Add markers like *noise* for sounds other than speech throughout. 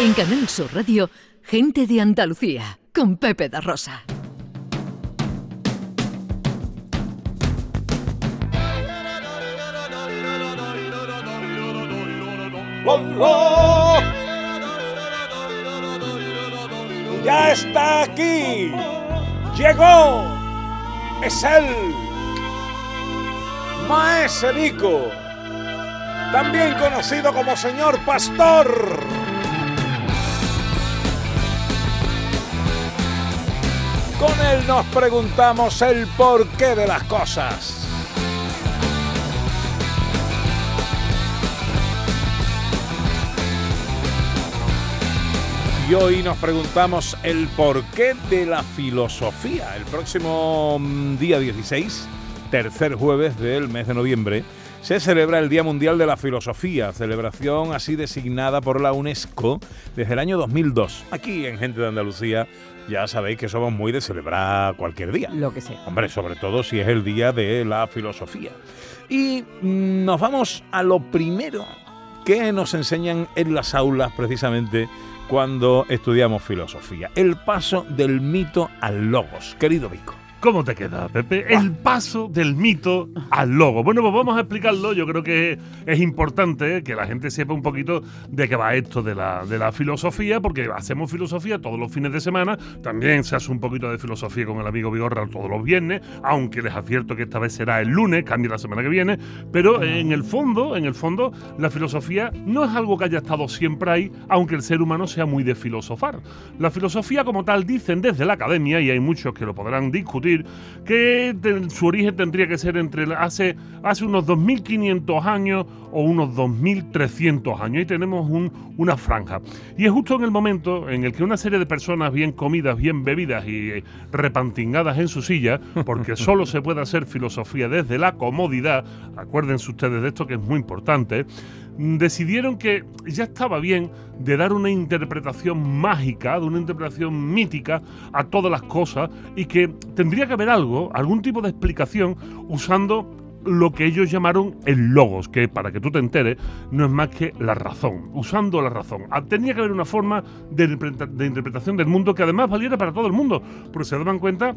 En Canal Sur Radio, Gente de Andalucía, con Pepe da Rosa. Ya está aquí. Llegó. Es él. Maeserico. También conocido como señor pastor. Con él nos preguntamos el porqué de las cosas. Y hoy nos preguntamos el porqué de la filosofía. El próximo mm, día 16, tercer jueves del mes de noviembre, se celebra el Día Mundial de la Filosofía, celebración así designada por la UNESCO desde el año 2002. Aquí en Gente de Andalucía ya sabéis que somos muy de celebrar cualquier día. Lo que sea. Hombre, sobre todo si es el Día de la Filosofía. Y mm, nos vamos a lo primero que nos enseñan en las aulas precisamente cuando estudiamos filosofía. El paso del mito al logos. Querido Vico. ¿Cómo te queda, Pepe? El paso del mito al logo. Bueno, pues vamos a explicarlo. Yo creo que es importante que la gente sepa un poquito de qué va esto de la, de la filosofía, porque hacemos filosofía todos los fines de semana. También se hace un poquito de filosofía con el amigo Vigorra todos los viernes, aunque les advierto que esta vez será el lunes, cambia la semana que viene. Pero en el fondo, en el fondo, la filosofía no es algo que haya estado siempre ahí, aunque el ser humano sea muy de filosofar. La filosofía como tal dicen desde la academia, y hay muchos que lo podrán discutir, que su origen tendría que ser entre hace, hace unos 2.500 años o unos 2.300 años. Y tenemos una franja. Y es justo en el momento en el que una serie de personas bien comidas, bien bebidas y eh, repantingadas en su silla, porque *laughs* solo se puede hacer filosofía desde la comodidad, acuérdense ustedes de esto que es muy importante, decidieron que ya estaba bien de dar una interpretación mágica, de una interpretación mítica a todas las cosas y que tendría que haber algo, algún tipo de explicación usando lo que ellos llamaron el logos, que para que tú te enteres no es más que la razón, usando la razón. Ah, tenía que haber una forma de, interpretación del mundo que además valiera para todo el mundo, porque se daban cuenta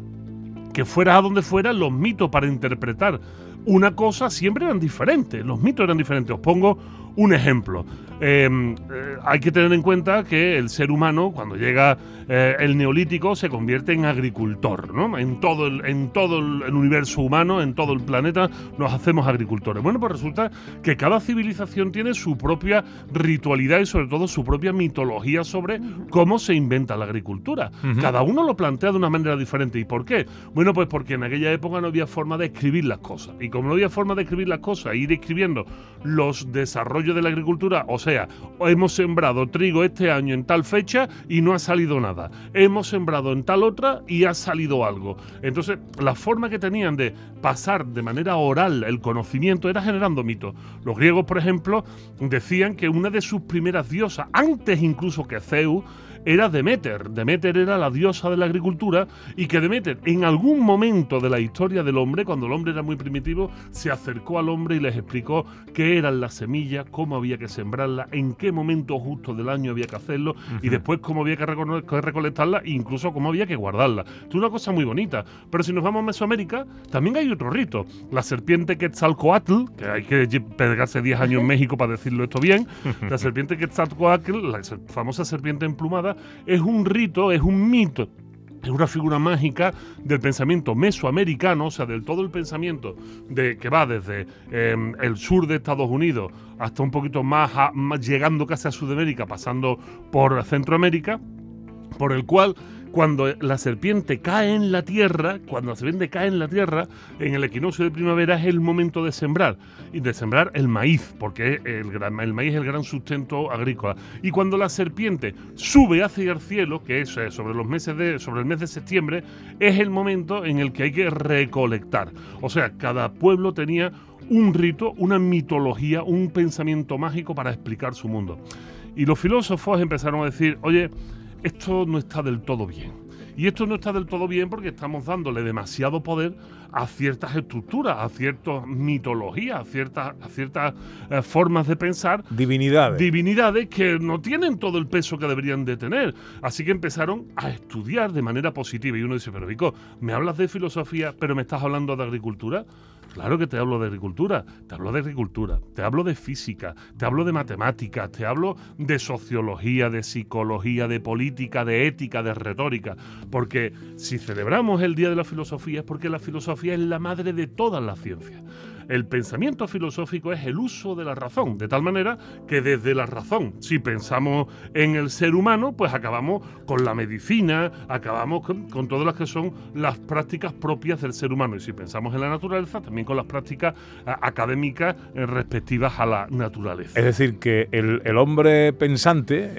que fuera a donde fuera, los mitos para interpretar una cosa siempre eran diferentes, los mitos eran diferentes. Os pongo un ejemplo. Em, eh, hay que tener en cuenta que el ser humano, cuando llega eh, el neolítico, se convierte en agricultor. ¿no? En todo, el, en todo el, universo humano, en todo el planeta, nos hacemos agricultores. Bueno, pues resulta que cada civilización tiene su propia ritualidad y sobre todo su propia mitología sobre cómo se inventa la agricultura. Cada uno lo plantea de una manera diferente. ¿Y por qué? Bueno, pues porque en aquella época no había forma de escribir las cosas. Y como no había forma de escribir las cosas, ir escribiendo los desarrollos de la agricultura, o sea, hemos sembrado trigo este año en tal fecha y no ha salido nada. Hemos sembrado en tal otra y ha salido algo. Entonces, la forma que tenían de pasar de manera oral el conocimiento era generando mitos. Los griegos, por ejemplo, decían que una de sus primeras diosas, antes incluso que Zeus, era Demeter. Demeter era la diosa de la agricultura y que Demeter en algún momento de la historia del hombre, cuando el hombre era muy primitivo, se acercó al hombre y les explicó qué eran las semillas, cómo había que sembrarlas, en qué momento justo del año había que hacerlo y después cómo había que recolectarla e incluso cómo había que guardarla. Es una cosa muy bonita. Pero si nos vamos a Mesoamérica, también hay otro rito. La serpiente Quetzalcoatl, que hay que pegarse 10 años en *laughs* México para decirlo esto bien, *laughs* la serpiente Quetzalcoatl, la famosa serpiente emplumada, es un rito, es un mito es una figura mágica del pensamiento mesoamericano, o sea, del todo el pensamiento de, que va desde em, el sur de Estados Unidos hasta un poquito más, llegando casi a Sudamérica, pasando por Centroamérica, por el cual cuando la serpiente cae en la tierra, cuando la serpiente cae en la tierra, en el equinoccio de primavera es el momento de sembrar, y de sembrar el maíz, porque el, maíz es el gran sustento agrícola. Y cuando la serpiente sube hacia el cielo, que es eh, sobre, los meses de, sobre el mes de septiembre, es el momento en el que hay que recolectar. O sea, cada pueblo tenía un rito, una mitología, un pensamiento mágico para explicar su mundo. Y los filósofos empezaron a decir, oye, esto no está del todo bien. Y esto no está del todo bien porque estamos dándole demasiado poder a ciertas estructuras, a ciertas mitologías, a ciertas, a ciertas eh, formas de pensar. Divinidades. Divinidades que no tienen todo el peso que deberían de tener. Así que empezaron a estudiar de manera positiva. Y uno dice, pero Vico, me hablas de filosofía, pero me estás hablando de agricultura. Claro que te hablo de agricultura, te hablo de agricultura, te hablo de física, te hablo de matemáticas, te hablo de sociología, de psicología, de política, de ética, de retórica. Porque si celebramos el Día de la Filosofía es porque la filosofía es la madre de todas las ciencias. El pensamiento filosófico es el uso de la razón, de tal manera que desde la razón, si pensamos en el ser humano, pues acabamos con la medicina, acabamos con, todas las que son las prácticas propias del ser humano. Y si pensamos en la naturaleza, también con las prácticas académas eh, respectivas a la naturaleza. Es decir, que el, hombre pensante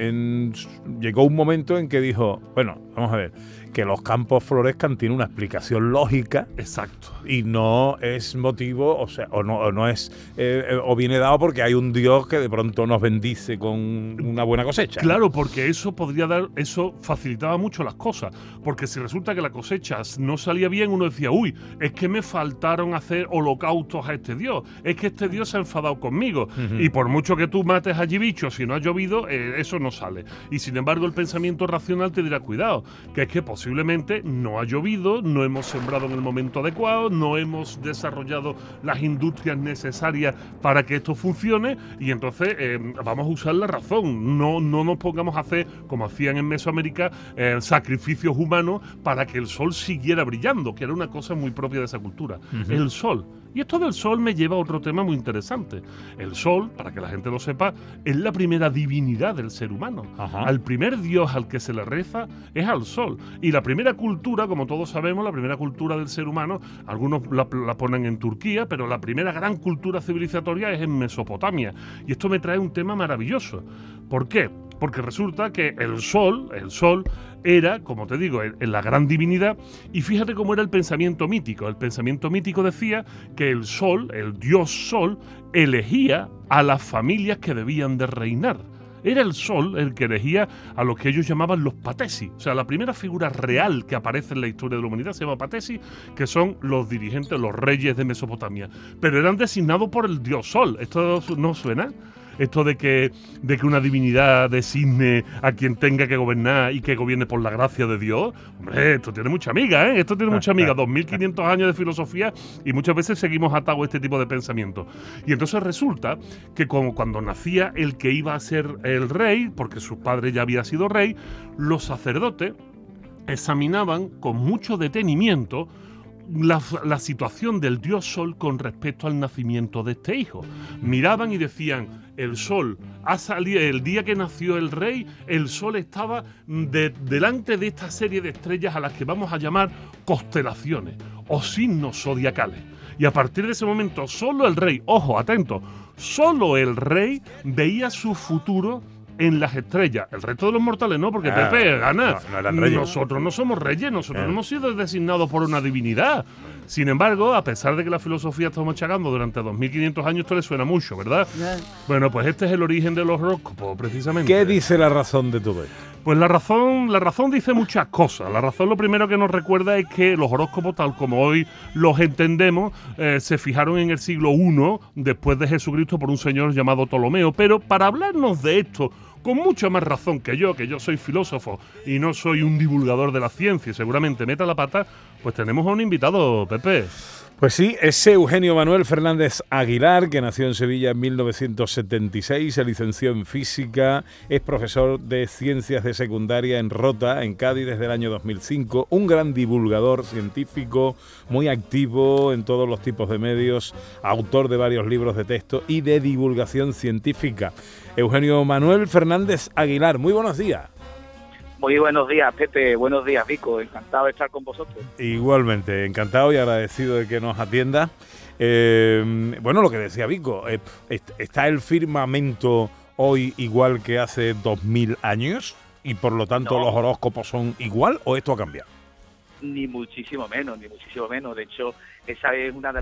llegó un momento en que dijo, bueno, vamos a ver, que los campos florezcan tiene una explicación lógica. Exacto. Y no es motivo, o sea, o no, no es, eh, eh, o viene dado porque hay un Dios que de pronto nos bendice con una buena cosecha. Claro, porque eso podría dar, eso facilitaba mucho las cosas. Porque si resulta que la cosecha no salía bien, uno decía, uy, es que me faltaron hacer holocaustos a este Dios, es que este Dios se ha enfadado conmigo. Y por mucho que tú mates allí bichos, si no ha llovido, eh, eso no sale. Y sin embargo, el pensamiento racional te dirá, cuidado, que es que posiblemente no ha llovido, no hemos sembrado en el momento adecuado, no hemos desarrollado las industrias necesarias para que esto funcione y entonces eh, vamos a usar la razón. No, no nos pongamos a hacer, como hacían en Mesoamérica, eh, sacrificios humanos para que el sol siguiera brillando, que era una cosa muy propia de esa cultura. El sol y esto del sol me lleva a otro tema muy interesante. El sol, para que la gente lo sepa, es la primera divinidad del ser humano. Al primer dios al que se le reza es al sol. Y la primera cultura, como todos sabemos, la primera cultura del ser humano, algunos la, ponen en Turquía, pero la primera gran cultura civilizatoria es en Mesopotamia. Y esto me trae un tema maravilloso. ¿Por qué? Porque resulta que el sol, el sol era, como te digo, la gran divinidad, y fíjate cómo era el pensamiento mítico. El pensamiento mítico decía que el sol, el dios sol, elegía a las familias que debían de reinar. Era el sol el que elegía a los que ellos llamaban los patesi. O sea, la primera figura real que aparece en la historia de la humanidad se llama patesi, que son los dirigentes, los reyes de Mesopotamia. Pero eran designados por el dios sol. ¿Esto no suena? Esto de que, de que una divinidad designe a quien tenga que gobernar y que gobierne por la gracia de Dios, hombre, esto tiene mucha amiga, ¿eh? Esto tiene mucha amiga. 2500 años de filosofía y muchas veces seguimos atados a este tipo de pensamiento. Y entonces resulta que como cuando nacía el que iba a ser el rey, porque su padre ya había sido rey, los sacerdotes examinaban con mucho detenimiento la, situación del dios Sol con respecto al nacimiento de este hijo. Miraban y decían, el Sol ha salido, el día que nació el rey, el Sol estaba delante de esta serie de estrellas a las que vamos a llamar constelaciones o signos zodiacales. Y a partir de ese momento, solo el rey, ojo, atento, solo el rey veía su futuro en las estrellas. El resto de los mortales no, porque ah, Pepe gana. nosotros no somos reyes, nosotros no eh. hemos sido designados por una divinidad. Sin embargo, a pesar de que la filosofía está machacando durante 2500 años, esto le suena mucho, ¿verdad? Bueno, pues este es el origen de los horóscopos, precisamente. ¿Qué dice la razón de todo esto? Pues la razón, la razón dice muchas cosas. La razón lo primero que nos recuerda es que los horóscopos, tal como hoy los entendemos, eh, se fijaron en el siglo I después de Jesucristo por un señor llamado Ptolomeo. Pero para hablarnos de esto con mucha más razón que yo, que yo soy filósofo y no soy un divulgador de la ciencia y seguramente meta la pata, pues tenemos a un invitado, Pepe. Pues sí, es Eugenio Manuel Fernández Aguilar, que nació en Sevilla en 1976, se licenció en física, es profesor de ciencias de secundaria en Rota, en Cádiz, desde el año 2005, un gran divulgador científico, muy activo en todos los tipos de medios, autor de varios libros de texto y de divulgación científica. Eugenio Manuel Fernández Aguilar, muy buenos días. Muy buenos días, Pepe. Buenos días, Vico. Encantado de estar con vosotros. Igualmente, encantado y agradecido de que nos atienda. Eh, bueno, lo que decía Vico, eh, ¿está el firmamento hoy igual que hace 2000 años? ¿Y por lo tanto los horóscopos son igual o esto ha cambiado? Ni muchísimo menos, ni muchísimo menos. De hecho, esa es una de,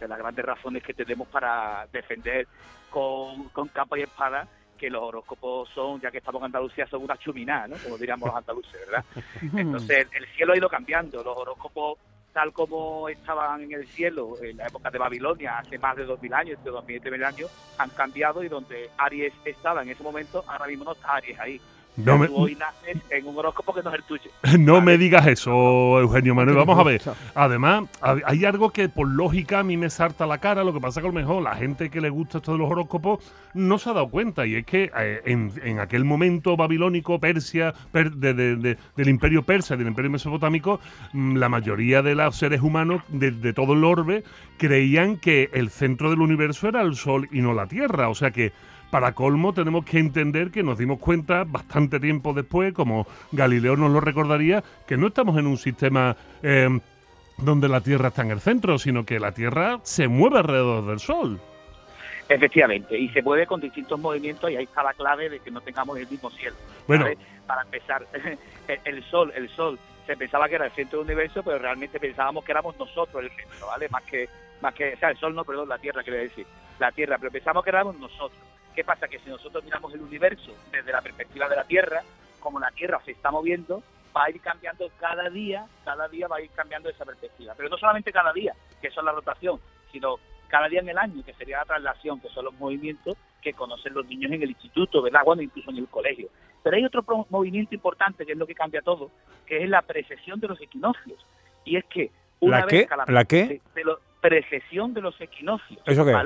de las grandes razones que tenemos para defender con, con capa y espada que los horóscopos son, ya que estamos en Andalucía, son una chuminada, ¿no? Como diríamos los andaluces, ¿verdad? *laughs* Entonces, el cielo ha ido cambiando. Los horóscopos, tal como estaban en el cielo en la época de Babilonia, hace más de 2.000 años, de 2.000 y 3.000 años, han cambiado y donde Aries estaba en ese momento, ahora mismo no está Aries ahí. No me, Tú hoy naces en un horóscopo que no es el tuyo. *laughs* no ¿vale? me digas eso, Eugenio Manuel. Vamos a ver. Además, hay algo que por lógica a mí me salta a la cara. Lo que pasa que a lo mejor la gente que le gusta esto de los horóscopos no se ha dado cuenta. Y es que eh, en, en aquel momento babilónico, Persia, per- de- de- de- del imperio persa, del imperio mesopotámico, mm, la mayoría de los seres humanos de, de todo el orbe creían que el centro del universo era el Sol y no la Tierra. O sea que para colmo tenemos que entender que nos dimos cuenta bastante tiempo después, como Galileo nos lo recordaría, que no estamos en un sistema eh, donde la Tierra está en el centro, sino que la Tierra se mueve alrededor del Sol. Efectivamente, y se mueve con distintos movimientos y ahí está la clave de que no tengamos el mismo cielo. Bueno. Para empezar, el- *laughs* el Sol, el Sol se pensaba que era el centro del universo, pero realmente pensábamos que éramos nosotros el centro, ¿vale? Más que, más que, o sea, el Sol no, perdón, la Tierra, quiero decir, la Tierra, pero pensamos que éramos nosotros. ¿Qué pasa? Que si nosotros miramos el universo desde la perspectiva de la Tierra, como la Tierra se está moviendo, va a ir cambiando cada día, cada día va a ir cambiando esa perspectiva. Pero no solamente cada día, que eso es la rotación, sino cada día en el año, que sería la traslación, que son los movimientos que conocen los niños en el instituto, ¿verdad? Bueno, incluso en el colegio. Pero hay otro movimiento importante, que es lo que cambia todo, que es la precesión de los equinoccios. Y es que una ¿La vez qué? cada ¿La qué? de, de lo- precesión de los equinoccios. ¿Eso qué es?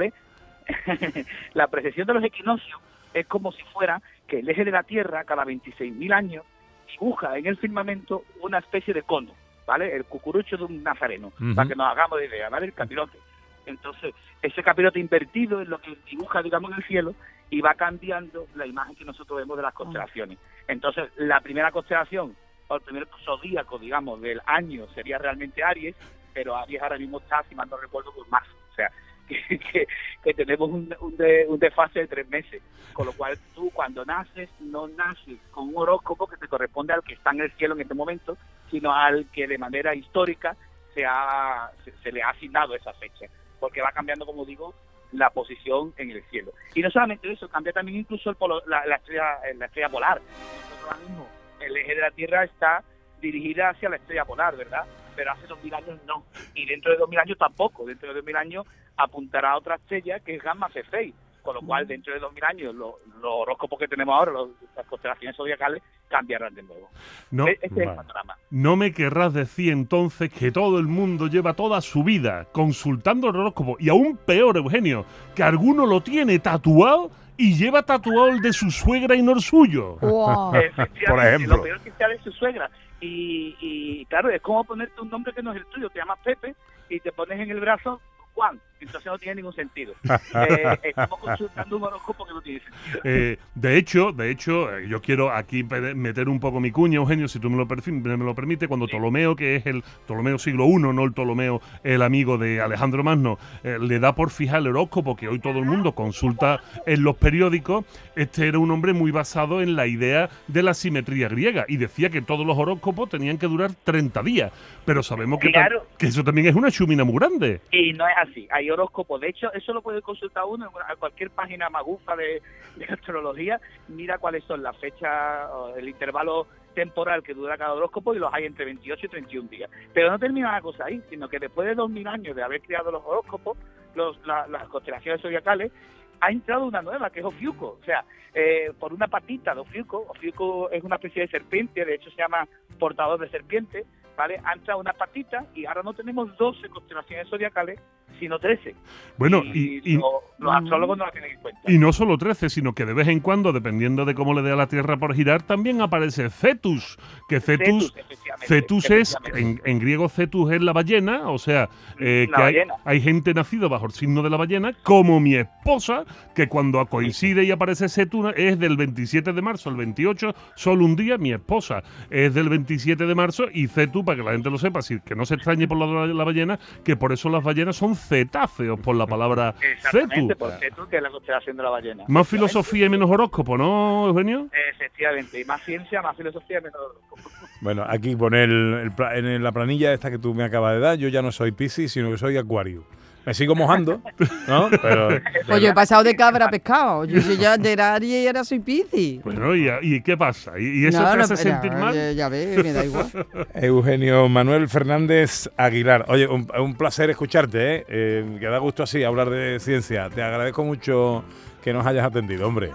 *laughs* La precesión de los equinoccios es como si fuera que el eje de la Tierra cada 26.000 años dibuja en el firmamento una especie de cono, ¿vale? El cucurucho de un nazareno, para que nos hagamos de idea, ¿vale? El capirote. Entonces, ese capirote invertido es lo que dibuja, digamos, en el cielo y va cambiando la imagen que nosotros vemos de las constelaciones. Entonces, la primera constelación, o el primer zodíaco, digamos, del año sería realmente Aries, pero Aries ahora mismo está, si mal no recuerdo, por marzo. O sea, que, *laughs* que- que tenemos un, un, de- un desfase de tres meses. Con lo cual, tú cuando naces, no naces con un horóscopo que te corresponde al que está en el cielo en este momento, sino al que de manera histórica se, ha, se, se le ha asignado esa fecha. Porque va cambiando, como digo, la posición en el cielo. Y no solamente eso, cambia también incluso el polo- la, la estrella, la estrella polar. Nosotros ahora mismo, el eje de la Tierra está dirigida hacia la estrella polar, ¿verdad? Pero hace 2000 años no. Y dentro de 2000 años tampoco. Dentro de 2000 años apuntará a otra estrella que es Gamma Cephei. Con lo cual, dentro de 2000 años, los, los horóscopos que tenemos ahora, los- las constelaciones zodiacales, cambiarán de nuevo. no, E- Este es el panorama. no me querrás decir entonces que todo el mundo lleva toda su vida consultando el horóscopo. Y aún peor, Eugenio, que alguno lo tiene tatuado y lleva tatuado el de su suegra y no el suyo. Wow. *laughs* Efectivamente, Por ejemplo. Lo peor que sea de su suegra. Y, y claro, es como ponerte un nombre que no es el tuyo. Te llamas Pepe y te pones en el brazo Juan. Entonces no tiene ningún sentido. *laughs* Eh, estamos consultando un horóscopo que no tiene sentido. Eh, de hecho, de hecho, eh, yo quiero aquí meter un poco mi cuña, Eugenio, si tú me lo, me lo permites, cuando Ptolomeo, que es el Ptolomeo siglo I, no el Ptolomeo, el amigo de Alejandro Magno, eh, le da por fijar el horóscopo que hoy todo el mundo consulta en los periódicos, este era un hombre muy basado en la idea de la simetría griega y decía que todos los horóscopos tenían que durar 30 días, pero sabemos que, Claro. que eso también es una chumina muy grande. Y no es así. Hay horóscopos. De hecho, eso lo puede consultar uno una- cualquier página magufa de, astrología. Mira cuáles son las fechas, el intervalo temporal que dura cada horóscopo y los hay entre 28 y 31 días. Pero no termina la cosa ahí, sino que después de 2000 años de haber creado los horóscopos, los, la- las constelaciones zodiacales, ha entrado una nueva, que es Ofiuco. O sea, eh, por una patita de Ofiuco, Ofiuco es una especie de serpiente, de hecho se llama portador de serpiente, ¿vale? Ha entrado una patita y ahora no tenemos 12 constelaciones zodiacales, sino 13. Bueno, y, y- lo- los astrólogos no la tienen en cuenta. Y no solo 13, sino que de vez en cuando, dependiendo de cómo le dé a la Tierra por girar, también aparece Cetus. Que Cetus, efectivamente, Cetus es, en, en griego Cetus es la ballena, o sea, eh, La que hay, hay gente nacida bajo el signo de la ballena, como mi esposa, que cuando coincide y aparece Cetus es del 27 de marzo al 28, solo un día, mi esposa es del 27 de marzo y Cetus, para que la gente lo sepa, así que no se extrañe por la, la ballena, que por eso las ballenas son cetáceos, por la palabra Exactamente, por Cetus, que es la constelación de la ballena. Más filosofía y menos horóscopo, ¿no, Eugenio? Efectivamente, y más ciencia, más filosofía, menos horóscopo. *laughs* Bueno, aquí pone el, el pla- en la planilla esta que tú me acabas de dar, yo ya no soy Piscis, sino que soy Acuario. Me sigo mojando, ¿no? Pero, *laughs* Pues yo he pasado de cabra a pescado. Yo soy ya de Aries y ahora soy Piscis. Bueno, ¿y, y qué pasa? ¿Y, y eso No, te no, hace sentir mal? Ya, ya ves, me da igual. *laughs* Eugenio Manuel Fernández Aguilar. Oye, un, un placer escucharte, ¿eh? Eh, Que da gusto así hablar de ciencia. Te agradezco mucho que nos hayas atendido, hombre.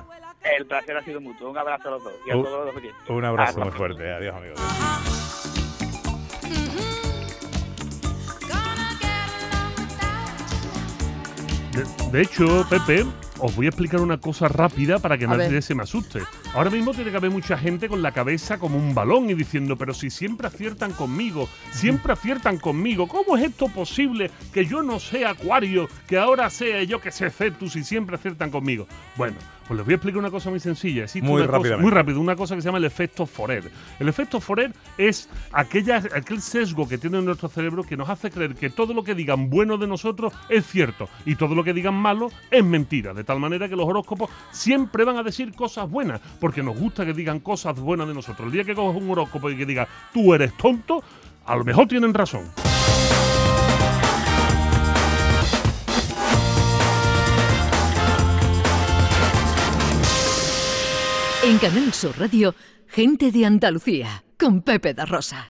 El placer ha sido mutuo. Un abrazo a los dos y a Uh, todos los oyentes. Un abrazo Hasta muy fuerte. Adiós, amigos. De, de hecho, Pepe, os voy a explicar una cosa rápida para que A nadie ver. se me asuste. Ahora mismo tiene que haber mucha gente con la cabeza como un balón y diciendo, pero si siempre aciertan conmigo, siempre aciertan conmigo, ¿cómo es esto posible que yo no sea Acuario, que ahora sea yo que sé Cetus y siempre aciertan conmigo? Bueno, pues les voy a explicar una cosa muy sencilla. Existe Muy cosa- muy rápido, una cosa que se llama el efecto Forer. El efecto Forer es aquella, aquel sesgo que tiene nuestro cerebro que nos hace creer que todo lo que digan bueno de nosotros es cierto y todo lo que digan malo es mentira. De tal manera que los horóscopos siempre van a decir cosas buenas porque nos gusta que digan cosas buenas de nosotros. El día que coges un horóscopo y que diga tú eres tonto, a lo mejor tienen razón. En Canal Sur Radio, gente de Andalucía, con Pepe da Rosa.